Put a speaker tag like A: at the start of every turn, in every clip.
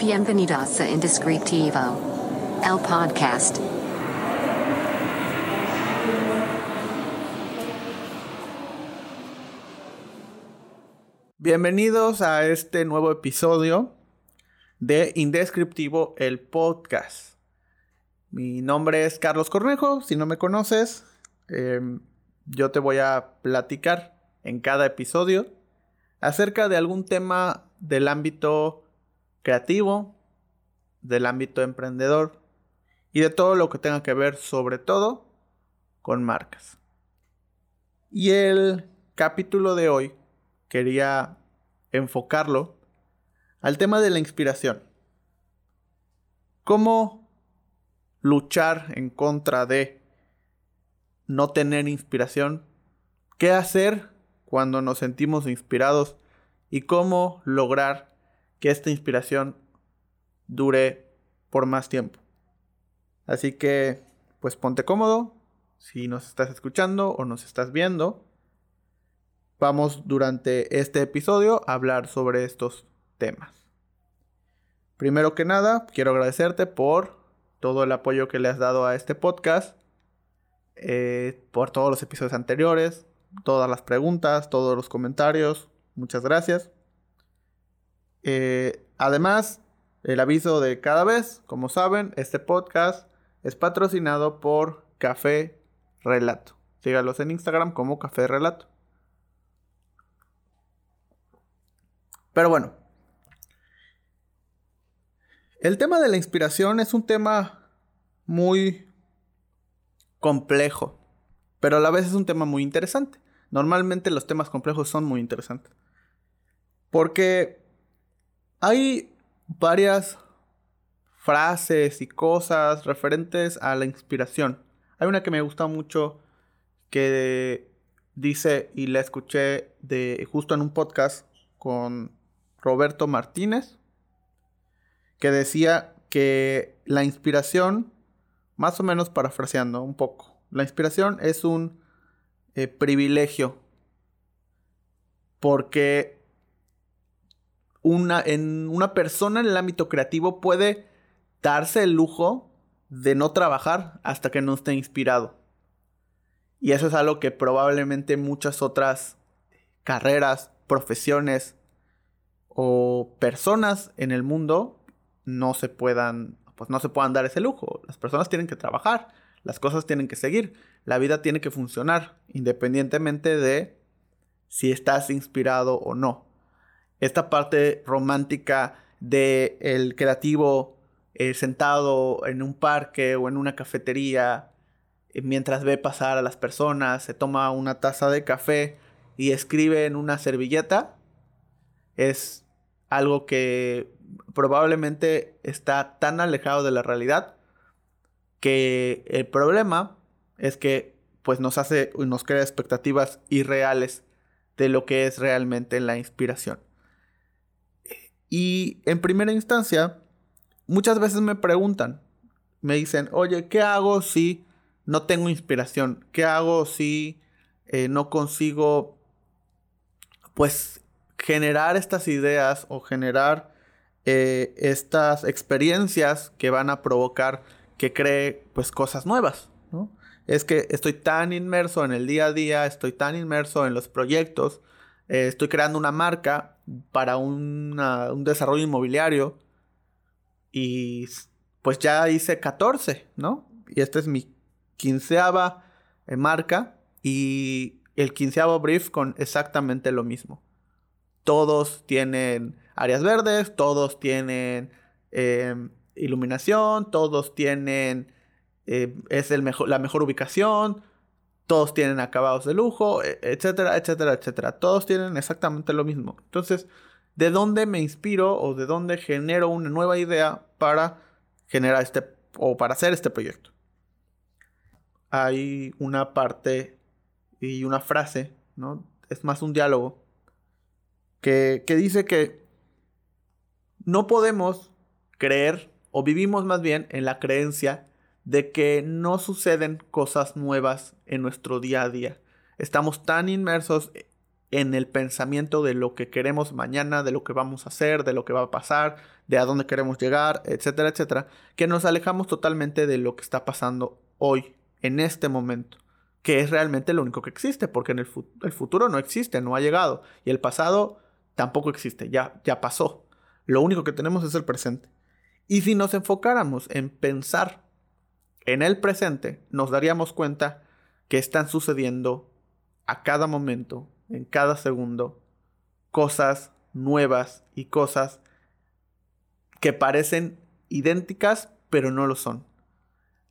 A: Bienvenidos a Indescriptivo, el podcast.
B: Bienvenidos a este nuevo episodio de Indescriptivo, el podcast. Mi nombre es Carlos Cornejo, si no me conoces, em, yo te voy a platicar en cada episodio acerca de algún tema del ámbito creativo, del ámbito emprendedor y de todo lo que tenga que ver sobre todo con marcas. Y el capítulo de hoy quería enfocarlo al tema de la inspiración. ¿Cómo luchar en contra de no tener inspiración? ¿Qué hacer cuando nos sentimos inspirados? ¿Y cómo lograr que esta inspiración dure por más tiempo. Así que, pues ponte cómodo, si nos estás escuchando o nos estás viendo. Vamos durante este episodio a hablar sobre estos temas. Primero que nada, quiero agradecerte por todo el apoyo que le has dado a este podcast, eh, por todos los episodios anteriores, todas las preguntas, todos los comentarios. Muchas gracias. Eh, además, el aviso de cada vez, como saben, este podcast es patrocinado por Café Relato. Sígalos en Instagram como Café Relato. Pero bueno, el tema de la inspiración es un tema muy complejo, pero a la vez es un tema muy interesante. Normalmente los temas complejos son muy interesantes. Porque hay varias frases y cosas referentes a la inspiración. Hay una que me gusta mucho que dice y la escuché de justo en un podcast con Roberto Martínez que decía que la inspiración, más o menos parafraseando un poco, la inspiración es un eh, privilegio porque una, en una persona en el ámbito creativo puede darse el lujo de no trabajar hasta que no esté inspirado. Y eso es algo que probablemente muchas otras carreras, profesiones o personas en el mundo no se puedan, pues no se puedan dar ese lujo. Las personas tienen que trabajar, las cosas tienen que seguir, la vida tiene que funcionar independientemente de si estás inspirado o no esta parte romántica de el creativo eh, sentado en un parque o en una cafetería eh, mientras ve pasar a las personas, se toma una taza de café y escribe en una servilleta, es algo que probablemente está tan alejado de la realidad que el problema es que pues nos hace nos crea expectativas irreales de lo que es realmente la inspiración. Y en primera instancia, muchas veces me preguntan, me dicen, oye, ¿qué hago si no tengo inspiración? ¿Qué hago si eh, no consigo, pues, generar estas ideas o generar eh, estas experiencias que van a provocar que cree, pues, cosas nuevas, ¿no? Es que estoy tan inmerso en el día a día, estoy tan inmerso en los proyectos, eh, estoy creando una marca para un desarrollo inmobiliario y pues ya hice 14, ¿no? Y esta es mi quinceava eh, marca y el quinceavo brief con exactamente lo mismo. Todos tienen áreas verdes, todos tienen em, iluminación, todos tienen, eh, es el mejor, la mejor ubicación, todos tienen acabados de lujo, e, etcétera, etcétera, etcétera. Todos tienen exactamente lo mismo. Entonces, ¿de dónde me inspiro o de dónde genero una nueva idea para generar este o para hacer este proyecto? Hay una parte y una frase, ¿no? Es más un diálogo que, que dice que no podemos creer o vivimos más bien en la creencia de que no suceden cosas nuevas en nuestro día a día. Estamos tan inmersos en el pensamiento de lo que queremos mañana, de lo que vamos a hacer, de lo que va a pasar, de a dónde queremos llegar, etcétera, etcétera, que nos alejamos totalmente de lo que está pasando hoy, en este momento, que es realmente lo único que existe, porque en el, el futuro no existe, no ha llegado, y el pasado tampoco existe, ya, ya pasó. Lo único que tenemos es el presente. Y si nos enfocáramos en pensar en el presente, nos daríamos cuenta que están sucediendo a cada momento, en cada segundo, cosas nuevas y cosas que parecen idénticas, pero no lo son.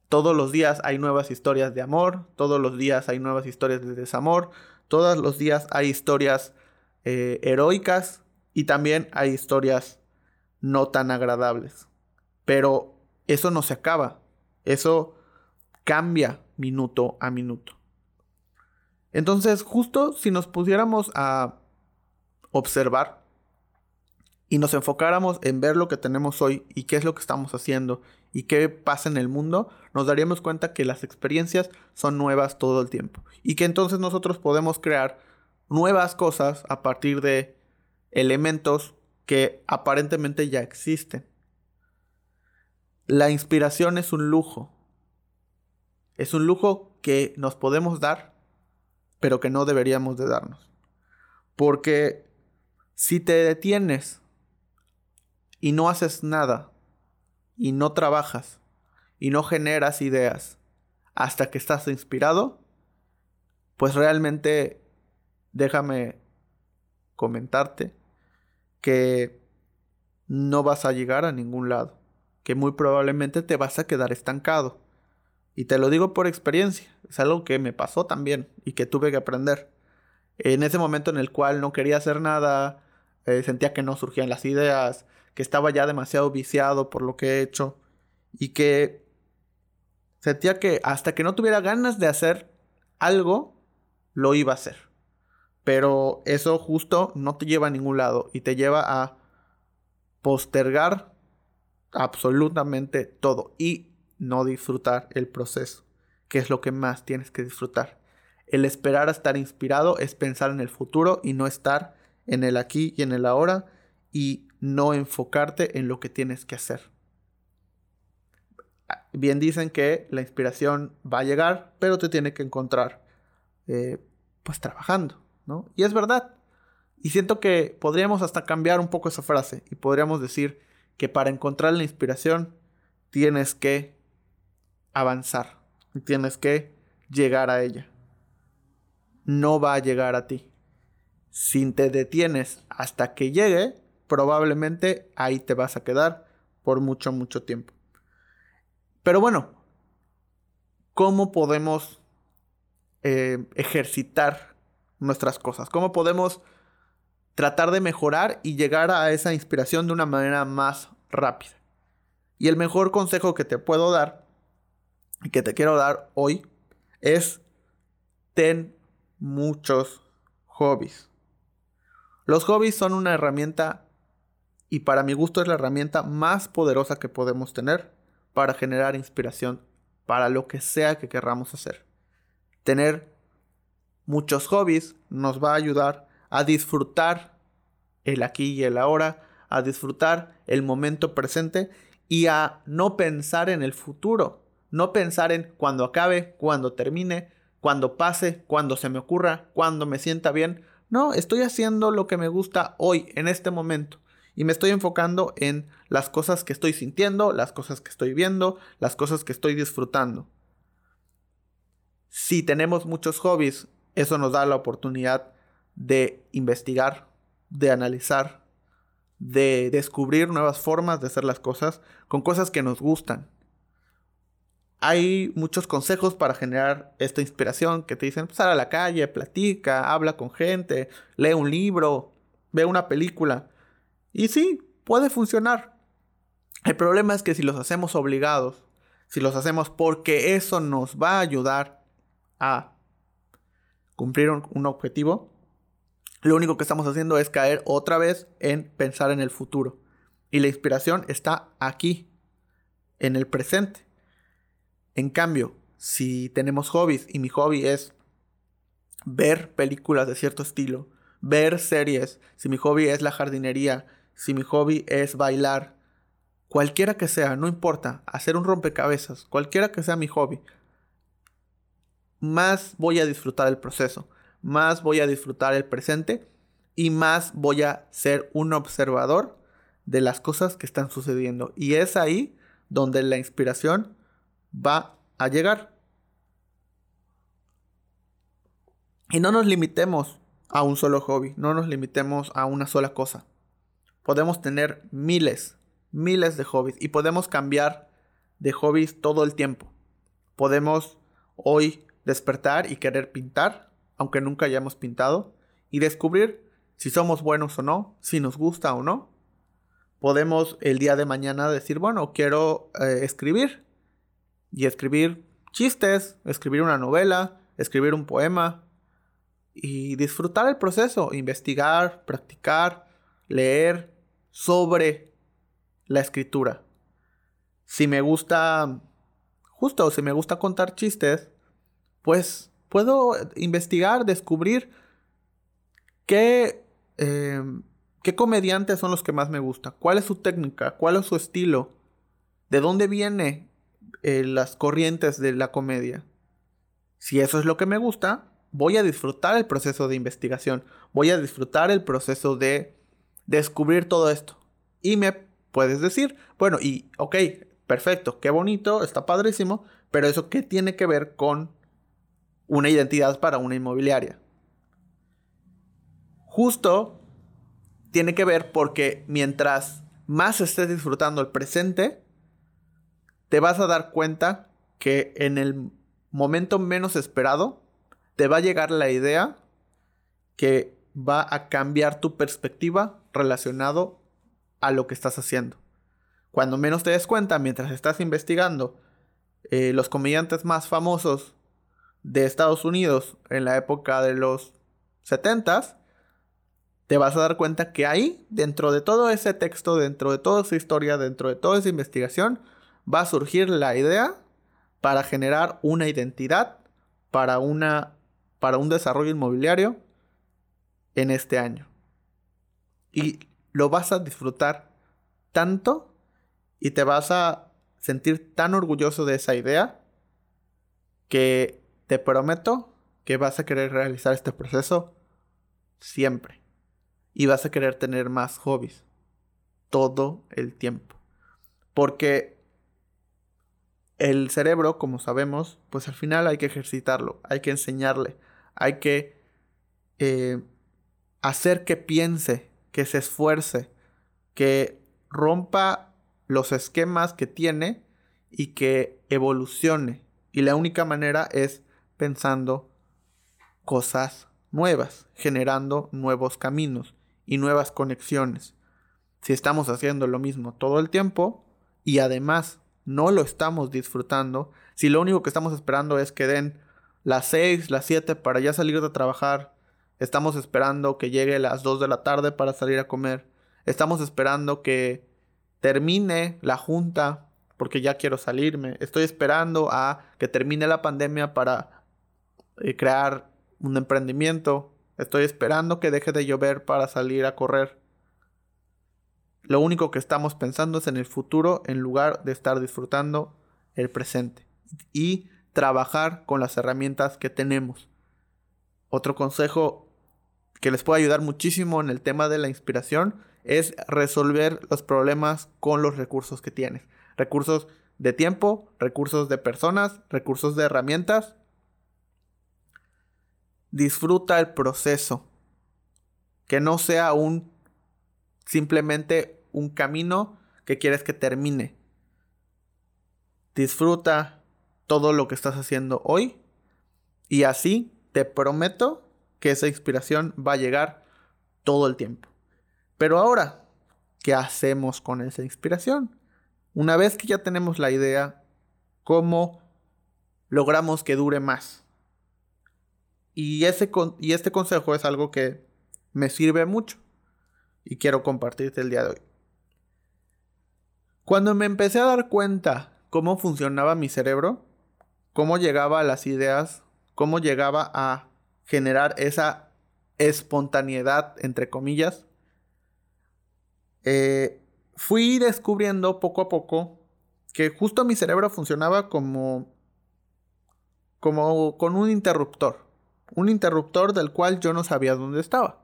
B: Todos los días hay nuevas historias de amor, todos los días hay nuevas historias de desamor, todos los días hay historias eh, heroicas y también hay historias no tan agradables. Pero eso no se acaba, eso cambia minuto a minuto. Entonces, justo si nos pusiéramos a observar y nos enfocáramos en ver lo que tenemos hoy y qué es lo que estamos haciendo y qué pasa en el mundo, nos daríamos cuenta que las experiencias son nuevas todo el tiempo y que entonces nosotros podemos crear nuevas cosas a partir de elementos que aparentemente ya existen. La inspiración es un lujo. Es un lujo que nos podemos dar pero que no deberíamos de darnos. Porque si te detienes y no haces nada, y no trabajas, y no generas ideas hasta que estás inspirado, pues realmente déjame comentarte que no vas a llegar a ningún lado, que muy probablemente te vas a quedar estancado. Y te lo digo por experiencia, es algo que me pasó también y que tuve que aprender. En ese momento en el cual no quería hacer nada, eh, sentía que no surgían las ideas, que estaba ya demasiado viciado por lo que he hecho y que sentía que hasta que no tuviera ganas de hacer algo, lo iba a hacer. Pero eso justo no te lleva a ningún lado y te lleva a postergar absolutamente todo. Y no disfrutar el proceso, que es lo que más tienes que disfrutar. El esperar a estar inspirado es pensar en el futuro y no estar en el aquí y en el ahora y no enfocarte en lo que tienes que hacer. Bien dicen que la inspiración va a llegar, pero te tiene que encontrar eh, pues trabajando, ¿no? Y es verdad. Y siento que podríamos hasta cambiar un poco esa frase y podríamos decir que para encontrar la inspiración tienes que avanzar. Tienes que llegar a ella. No va a llegar a ti. Si te detienes hasta que llegue, probablemente ahí te vas a quedar por mucho, mucho tiempo. Pero bueno, ¿cómo podemos eh, ejercitar nuestras cosas? ¿Cómo podemos tratar de mejorar y llegar a esa inspiración de una manera más rápida? Y el mejor consejo que te puedo dar que te quiero dar hoy es ten muchos hobbies. Los hobbies son una herramienta y para mi gusto es la herramienta más poderosa que podemos tener para generar inspiración para lo que sea que querramos hacer. Tener muchos hobbies nos va a ayudar a disfrutar el aquí y el ahora, a disfrutar el momento presente y a no pensar en el futuro. No pensar en cuando acabe, cuando termine, cuando pase, cuando se me ocurra, cuando me sienta bien. No, estoy haciendo lo que me gusta hoy, en este momento. Y me estoy enfocando en las cosas que estoy sintiendo, las cosas que estoy viendo, las cosas que estoy disfrutando. Si tenemos muchos hobbies, eso nos da la oportunidad de investigar, de analizar, de descubrir nuevas formas de hacer las cosas con cosas que nos gustan hay muchos consejos para generar esta inspiración que te dicen, sal a la calle, platica, habla con gente, lee un libro, ve una película. Y sí, puede funcionar. El problema es que si los hacemos obligados, si los hacemos porque eso nos va a ayudar a cumplir un objetivo, lo único que estamos haciendo es caer otra vez en pensar en el futuro. Y la inspiración está aquí, en el presente. En cambio, si tenemos hobbies y mi hobby es ver películas de cierto estilo, ver series, si mi hobby es la jardinería, si mi hobby es bailar, cualquiera que sea, no importa, hacer un rompecabezas, cualquiera que sea mi hobby, más voy a disfrutar el proceso, más voy a disfrutar el presente y más voy a ser un observador de las cosas que están sucediendo. Y es ahí donde la inspiración va a llegar. Y no nos limitemos a un solo hobby, no nos limitemos a una sola cosa. Podemos tener miles, miles de hobbies y podemos cambiar de hobbies todo el tiempo. Podemos hoy despertar y querer pintar, aunque nunca hayamos pintado, y descubrir si somos buenos o no, si nos gusta o no. Podemos el día de mañana decir, bueno, quiero eh, escribir y escribir chistes, escribir una novela, escribir un poema y disfrutar el proceso, investigar, practicar, leer sobre la escritura. Si me gusta, justo, si me gusta contar chistes, pues puedo investigar, descubrir qué, em, qué comediantes son los que más me gusta, cuál es su técnica, cuál es su estilo, de dónde viene eh, las corrientes de la comedia. Si eso es lo que me gusta, voy a disfrutar el proceso de investigación, voy a disfrutar el proceso de descubrir todo esto. Y me puedes decir, bueno, y ok, perfecto, qué bonito, está padrísimo, pero eso qué tiene que ver con una identidad para una inmobiliaria. Justo tiene que ver porque mientras más estés disfrutando el presente, te vas a dar cuenta que en el momento menos esperado te va a llegar la idea que va a cambiar tu perspectiva relacionado a lo que estás haciendo. Cuando menos te des cuenta, mientras estás investigando eh, los comediantes más famosos de Estados Unidos en la época de los 70 te vas a dar cuenta que ahí, dentro de todo ese texto, dentro de toda esa historia, dentro de toda esa investigación, va a surgir la idea para generar una identidad para una para un desarrollo inmobiliario en este año. Y lo vas a disfrutar tanto y te vas a sentir tan orgulloso de esa idea que te prometo que vas a querer realizar este proceso siempre. Y vas a querer tener más hobbies todo el tiempo. Porque el cerebro, como sabemos, pues al final hay que ejercitarlo, hay que enseñarle, hay que eh, hacer que piense, que se esfuerce, que rompa los esquemas que tiene y que evolucione. Y la única manera es pensando cosas nuevas, generando nuevos caminos y nuevas conexiones. Si estamos haciendo lo mismo todo el tiempo y además no lo estamos disfrutando, si lo único que estamos esperando es que den las 6, las 7 para ya salir de trabajar. Estamos esperando que llegue las 2 de la tarde para salir a comer. Estamos esperando que termine la junta porque ya quiero salirme. Estoy esperando a que termine la pandemia para crear un emprendimiento. Estoy esperando que deje de llover para salir a correr. Lo único que estamos pensando es en el futuro en lugar de estar disfrutando el presente. Y trabajar con las herramientas que tenemos. Otro consejo que les puede ayudar muchísimo en el tema de la inspiración es resolver los problemas con los recursos que tienes. Recursos de tiempo, recursos de personas, recursos de herramientas. Disfruta el proceso. Que no sea un simplemente un camino que quieres que termine. Disfruta todo lo que estás haciendo hoy y así te prometo que esa inspiración va a llegar todo el tiempo. Pero ahora, ¿qué hacemos con esa inspiración? Una vez que ya tenemos la idea, ¿cómo logramos que dure más? Y, ese, y este consejo es algo que me sirve mucho y quiero compartirte el día de hoy. Cuando me empecé a dar cuenta cómo funcionaba mi cerebro, cómo llegaba a las ideas, cómo llegaba a generar esa espontaneidad, entre comillas, eh, fui descubriendo poco a poco que justo mi cerebro funcionaba como, como con un interruptor. Un interruptor del cual yo no sabía dónde estaba.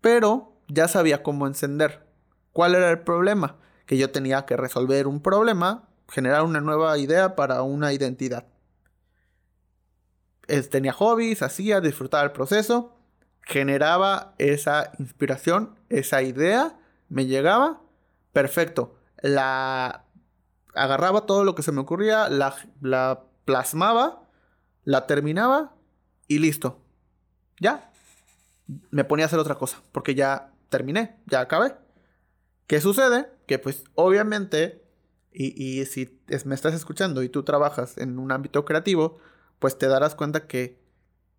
B: Pero ya sabía cómo encender. ¿Cuál era el problema? Que yo tenía que resolver un problema, generar una nueva idea para una identidad. tenía hobbies, hacía, disfrutaba el proceso, generaba esa inspiración, esa idea, me llegaba, perfecto. La agarraba todo lo que se me ocurría, la, la plasmaba, la terminaba y listo. Ya. Me ponía a hacer otra cosa, porque ya terminé, ya acabé. ¿Qué sucede? Que pues obviamente, y, si me estás escuchando y tú trabajas en un ámbito creativo, pues te darás cuenta que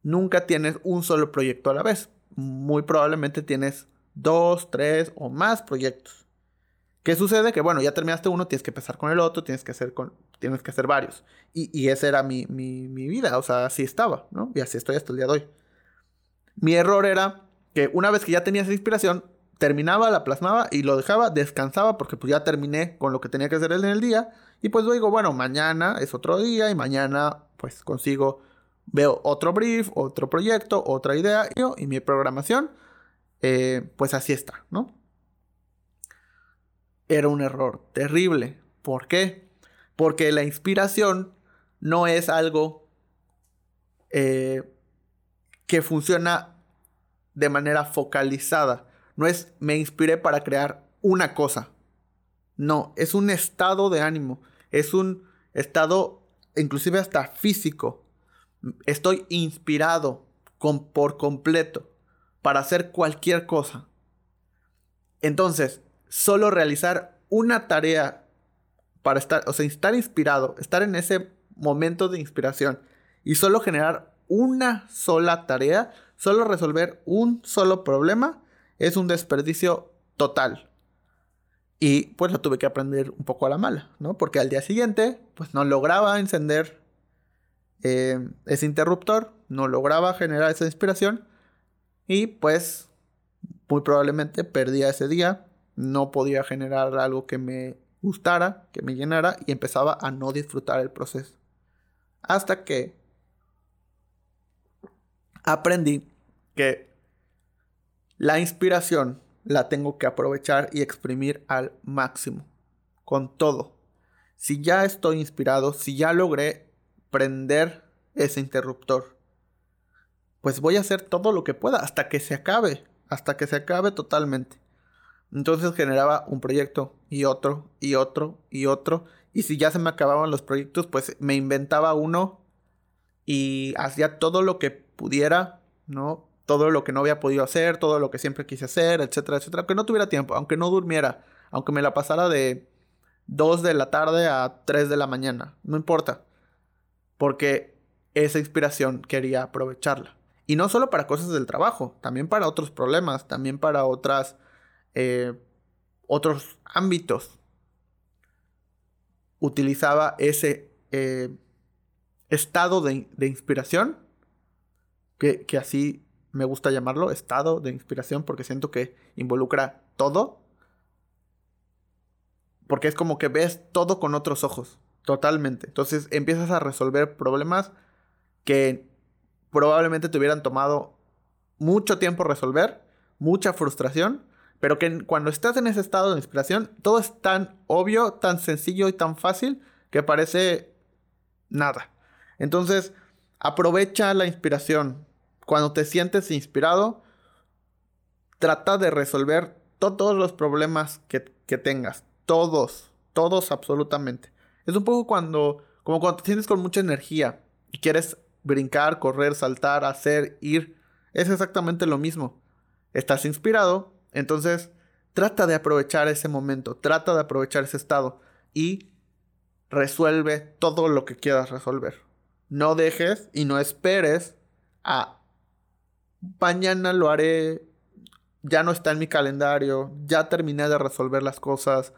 B: nunca tienes un solo proyecto a la vez. Muy probablemente tienes dos, tres o más proyectos. ¿Qué sucede? Que bueno, ya terminaste uno, tienes que empezar con el otro, tienes que hacer, con, tienes que hacer varios. Y, y esa era mi, mi, vida, o sea, así estaba, ¿no? Y así estoy hasta el día de hoy. Mi error era que una vez que ya tenía esa inspiración, terminaba, la plasmaba y lo dejaba, descansaba porque pues ya terminé con lo que tenía que hacer en el día. Y pues luego, bueno, mañana es otro día y mañana pues consigo, veo otro brief, otro proyecto, otra idea y mi programación, eh, pues así está, ¿no? era un error terrible. ¿Por qué? Porque la inspiración no es algo eh, que funciona de manera focalizada. No es me inspiré para crear una cosa. No, es un estado de ánimo. Es un estado inclusive hasta físico. Estoy inspirado por completo para hacer cualquier cosa. Entonces, solo realizar una tarea para estar, o sea, estar inspirado, estar en ese momento de inspiración y solo generar una sola tarea, solo resolver un solo problema, es un desperdicio total. Y pues lo tuve que aprender un poco a la mala, ¿no? Porque al día siguiente, pues no lograba encender eh, ese interruptor, no lograba generar esa inspiración y pues muy probablemente perdía ese día no podía generar algo que me gustara, que me llenara y empezaba a no disfrutar el proceso. Hasta que aprendí que la inspiración la tengo que aprovechar y exprimir al máximo, con todo. Si ya estoy inspirado, si ya logré prender ese interruptor, pues voy a hacer todo lo que pueda hasta que se acabe, hasta que se acabe totalmente. Entonces generaba un proyecto y otro y otro y otro. Y si ya se me acababan los proyectos, pues me inventaba uno y hacía todo lo que pudiera, ¿no? Todo lo que no había podido hacer, todo lo que siempre quise hacer, etcétera, etcétera. Aunque no tuviera tiempo, aunque no durmiera, aunque me la pasara de 2 de la tarde a 3 de la mañana, no importa. Porque esa inspiración quería aprovecharla. Y no solo para cosas del trabajo, también para otros problemas, también para otras eh, otros ámbitos. Utilizaba ese eh, estado de, inspiración, que, que así me gusta llamarlo, estado de inspiración, porque siento que involucra todo. Porque es como que ves todo con otros ojos, totalmente. Entonces empiezas a resolver problemas que probablemente te hubieran tomado mucho tiempo resolver, mucha frustración, pero que cuando estás en ese estado de inspiración, todo es tan obvio, tan sencillo y tan fácil que parece nada. Entonces, aprovecha la inspiración. Cuando te sientes inspirado, trata de resolver todos los problemas que, tengas. Todos, todos absolutamente. Es un poco cuando, como cuando te sientes con mucha energía y quieres brincar, correr, saltar, hacer, ir. Es exactamente lo mismo. Estás inspirado, entonces, trata de aprovechar ese momento, trata de aprovechar ese estado y resuelve todo lo que quieras resolver. No dejes y no esperes a mañana lo haré, ya no está en mi calendario, ya terminé de resolver las cosas,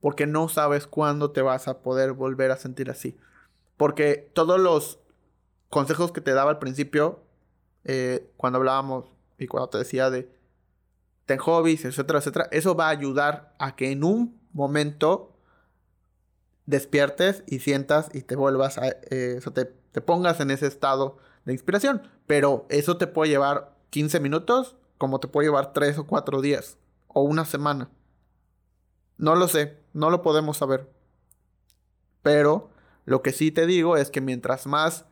B: porque no sabes cuándo te vas a poder volver a sentir así. Porque todos los consejos que te daba al principio, eh, cuando hablábamos y cuando te decía de ten hobbies, etcétera, etcétera, eso va a ayudar a que en un momento despiertes y sientas y te vuelvas a, eh, te, te pongas en ese estado de inspiración. Pero eso te puede llevar 15 minutos, como te puede llevar 3 o 4 días, o una semana. No lo sé, no lo podemos saber. Pero lo que sí te digo es que mientras más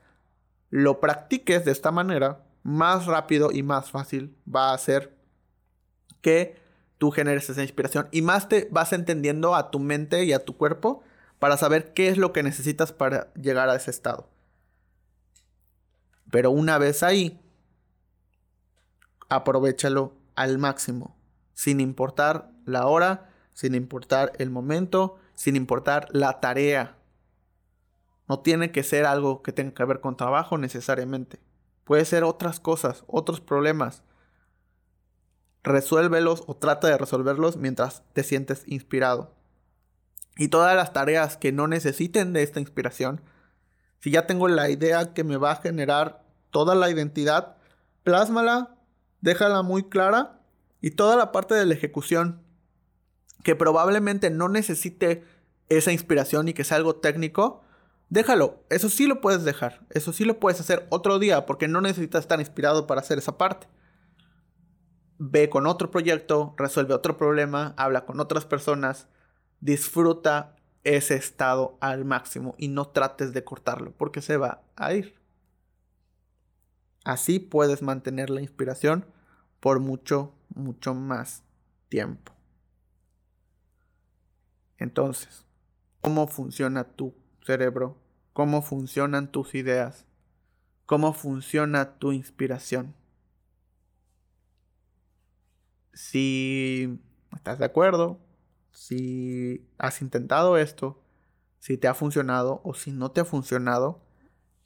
B: lo practiques de esta manera, más rápido y más fácil va a ser que tú generes esa inspiración y más te vas entendiendo a tu mente y a tu cuerpo para saber qué es lo que necesitas para llegar a ese estado. Pero una vez ahí, aprovechalo al máximo, sin importar la hora, sin importar el momento, sin importar la tarea. No tiene que ser algo que tenga que ver con trabajo necesariamente. Puede ser otras cosas, otros problemas. Resuélvelos o trata de resolverlos mientras te sientes inspirado. Y todas las tareas que no necesiten de esta inspiración, si ya tengo la idea que me va a generar toda la identidad, plásmala, déjala muy clara y toda la parte de la ejecución que probablemente no necesite esa inspiración y que sea algo técnico, déjalo. Eso sí lo puedes dejar. Eso sí lo puedes hacer otro día porque no necesitas estar inspirado para hacer esa parte. Ve con otro proyecto, resuelve otro problema, habla con otras personas, disfruta ese estado al máximo y no trates de cortarlo porque se va a ir. Así puedes mantener la inspiración por mucho, mucho más tiempo. Entonces, ¿cómo funciona tu cerebro? ¿Cómo funcionan tus ideas? ¿Cómo funciona tu inspiración? Si estás de acuerdo, si has intentado esto, si te ha funcionado o si no te ha funcionado,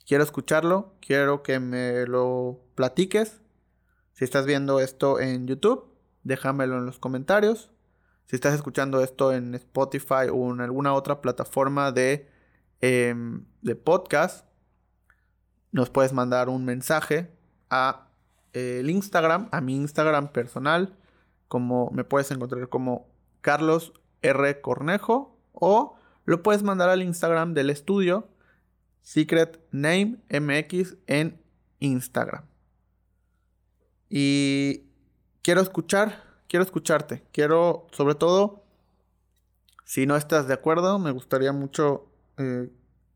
B: quiero escucharlo, quiero que me lo platiques. Si estás viendo esto en YouTube, déjamelo en los comentarios. Si estás escuchando esto en Spotify o en alguna otra plataforma de, em, de podcast, nos puedes mandar un mensaje a eh, el Instagram, a mi Instagram personal, como me puedes encontrar como Carlos R Cornejo o lo puedes mandar al Instagram del estudio Secret Name MX en Instagram. Y quiero escuchar quiero escucharte. Quiero, sobre todo, si no estás de acuerdo, me gustaría mucho eh,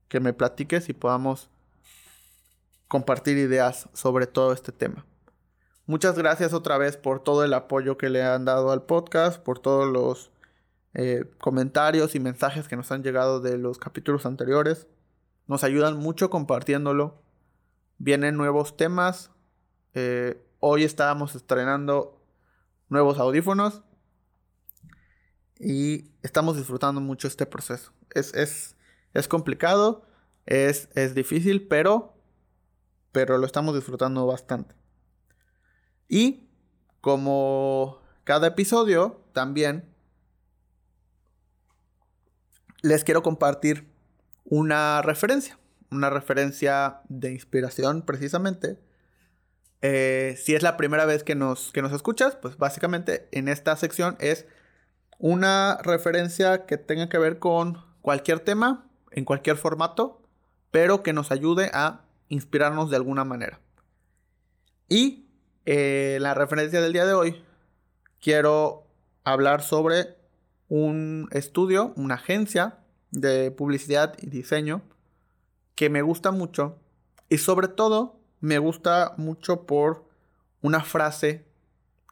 B: que me platiques y podamos compartir ideas sobre todo este tema. Muchas gracias otra vez por todo el apoyo que le han dado al podcast, por todos los eh, comentarios y mensajes que nos han llegado de los capítulos anteriores. Nos ayudan mucho compartiéndolo. Vienen nuevos temas. Eh, hoy estábamos estrenando nuevos audífonos. Y estamos disfrutando mucho este proceso. Es, es, es complicado, es, es difícil, pero, pero lo estamos disfrutando bastante. Y como cada episodio, también les quiero compartir una referencia. Una referencia de inspiración precisamente eh, si es la primera vez que nos, que nos escuchas, pues básicamente en esta sección es una referencia que tenga que ver con cualquier tema, en cualquier formato, pero que nos ayude a inspirarnos de alguna manera. Y eh, la referencia del día de hoy, quiero hablar sobre un estudio, una agencia de publicidad y diseño que me gusta mucho y sobre todo me gusta mucho por una frase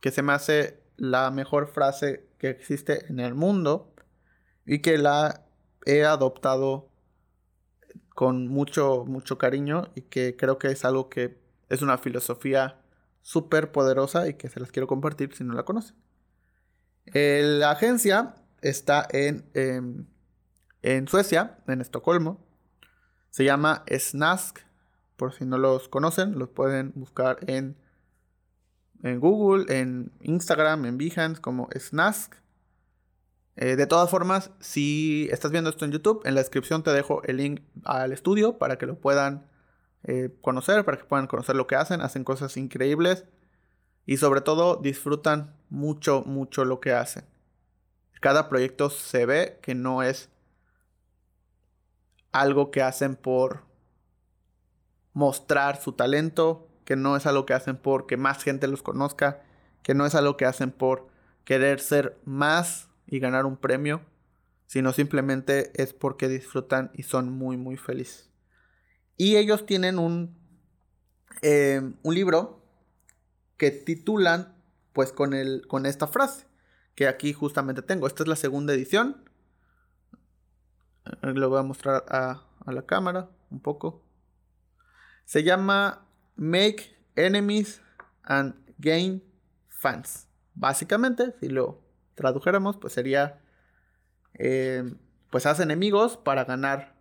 B: que se me hace la mejor frase que existe en el mundo y que la he adoptado con mucho, mucho cariño y que creo que es algo que es una filosofía súper poderosa y que se las quiero compartir si no la conocen. La agencia está en, em, en Suecia, en Estocolmo. Se llama Snask por si no los conocen, los pueden buscar en, en Google, en Instagram, en Behance como Snask. Eh, de todas formas, si estás viendo esto en YouTube, en la descripción te dejo el link al estudio para que lo puedan eh, conocer, para que puedan conocer lo que hacen. Hacen cosas increíbles. y sobre todo disfrutan mucho, mucho lo que hacen. Cada proyecto se ve que no es algo que hacen por mostrar su talento, que no es algo que hacen por que más gente los conozca, que no es algo que hacen por querer ser más y ganar un premio, sino simplemente es porque disfrutan y son muy, muy felices. Y ellos tienen un, eh, un libro que titulan pues con, el, con esta frase, que aquí justamente tengo. Esta es la segunda edición. Lo voy a mostrar a, a la cámara un poco. Se llama Make Enemies and Gain Fans. Básicamente, si lo tradujéramos, pues sería, eh, pues haz enemigos para ganar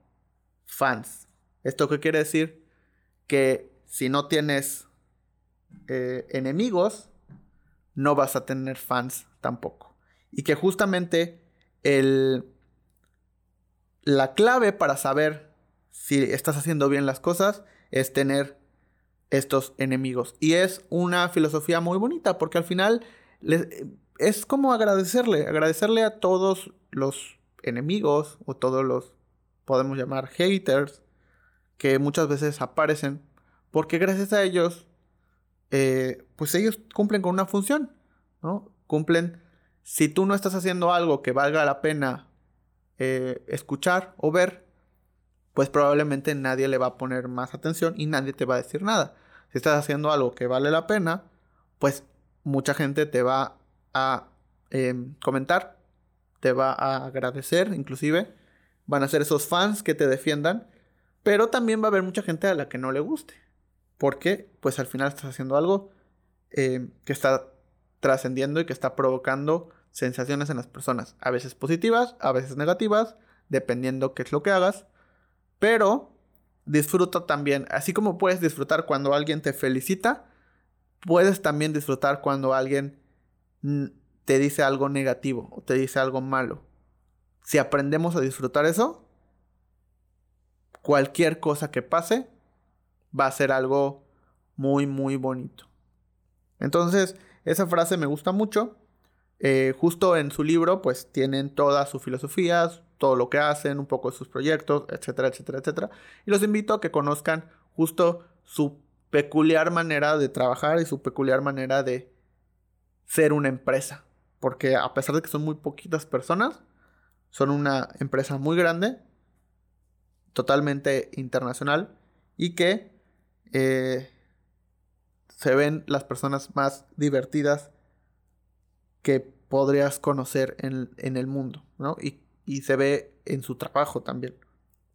B: fans. ¿Esto qué quiere decir? Que si no tienes eh, enemigos, no vas a tener fans tampoco. Y que justamente el, la clave para saber si estás haciendo bien las cosas es tener estos enemigos. Y es una filosofía muy bonita porque al final es como agradecerle, agradecerle a todos los enemigos o todos los, podemos llamar haters, que muchas veces aparecen, porque gracias a ellos, eh, pues ellos cumplen con una función, ¿no? Cumplen, si tú no estás haciendo algo que valga la pena eh, escuchar o ver, pues probablemente nadie le va a poner más atención y nadie te va a decir nada. Si estás haciendo algo que vale la pena, pues mucha gente te va a em, comentar, te va a agradecer inclusive, van a ser esos fans que te defiendan, pero también va a haber mucha gente a la que no le guste, porque pues al final estás haciendo algo em, que está trascendiendo y que está provocando sensaciones en las personas, a veces positivas, a veces negativas, dependiendo qué es lo que hagas, pero disfruta también, así como puedes disfrutar cuando alguien te felicita, puedes también disfrutar cuando alguien te dice algo negativo o te dice algo malo. Si aprendemos a disfrutar eso, cualquier cosa que pase va a ser algo muy, muy bonito. Entonces, esa frase me gusta mucho. Eh, justo en su libro, pues tienen todas sus filosofías, todo lo que hacen, un poco de sus proyectos, etcétera, etcétera, etcétera. Y los invito a que conozcan justo su peculiar manera de trabajar y su peculiar manera de ser una empresa. Porque a pesar de que son muy poquitas personas, son una empresa muy grande, totalmente internacional y que eh, se ven las personas más divertidas que podrías conocer en, el mundo, ¿no? Y, y, se ve en su trabajo también.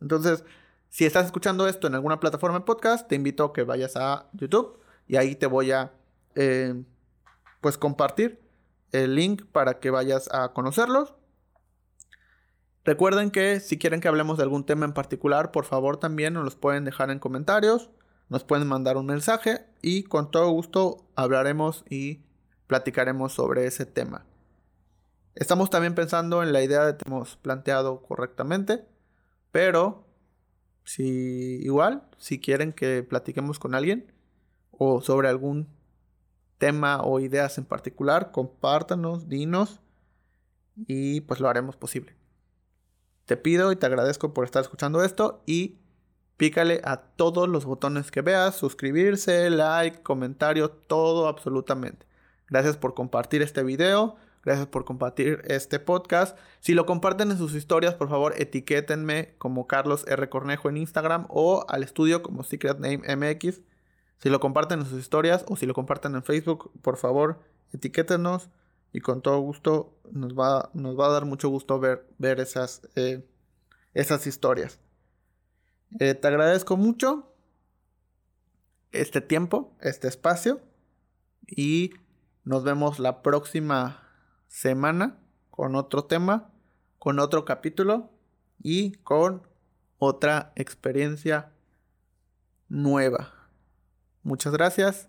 B: Entonces, si estás escuchando esto en alguna plataforma de podcast, te invito a que vayas a YouTube y ahí te voy a, eh, pues, compartir el link para que vayas a conocerlos. Recuerden que si quieren que hablemos de algún tema en particular, por favor también nos los pueden dejar en comentarios, nos pueden mandar un mensaje y con todo gusto hablaremos y platicaremos sobre ese tema. Estamos también pensando en la idea de que hemos planteado correctamente, pero si igual, si quieren que platiquemos con alguien o sobre algún tema o ideas en particular, compártanos, dinos y pues lo haremos posible. Te pido y te agradezco por estar escuchando esto y pícale a todos los botones que veas, suscribirse, like, comentario, todo absolutamente. Gracias por compartir este video. Gracias por compartir este podcast. Si lo comparten en sus historias, por favor, etiquétenme como Carlos R. Cornejo en Instagram o al estudio como Secret Name MX. Si lo comparten en sus historias o si lo comparten en Facebook, por favor, etiquétenos y con todo gusto nos va, nos va a dar mucho gusto ver, ver esas, eh, esas historias. Eh, te agradezco mucho este tiempo, este espacio y nos vemos la próxima semana con otro tema, con otro capítulo y con otra experiencia nueva. Muchas gracias.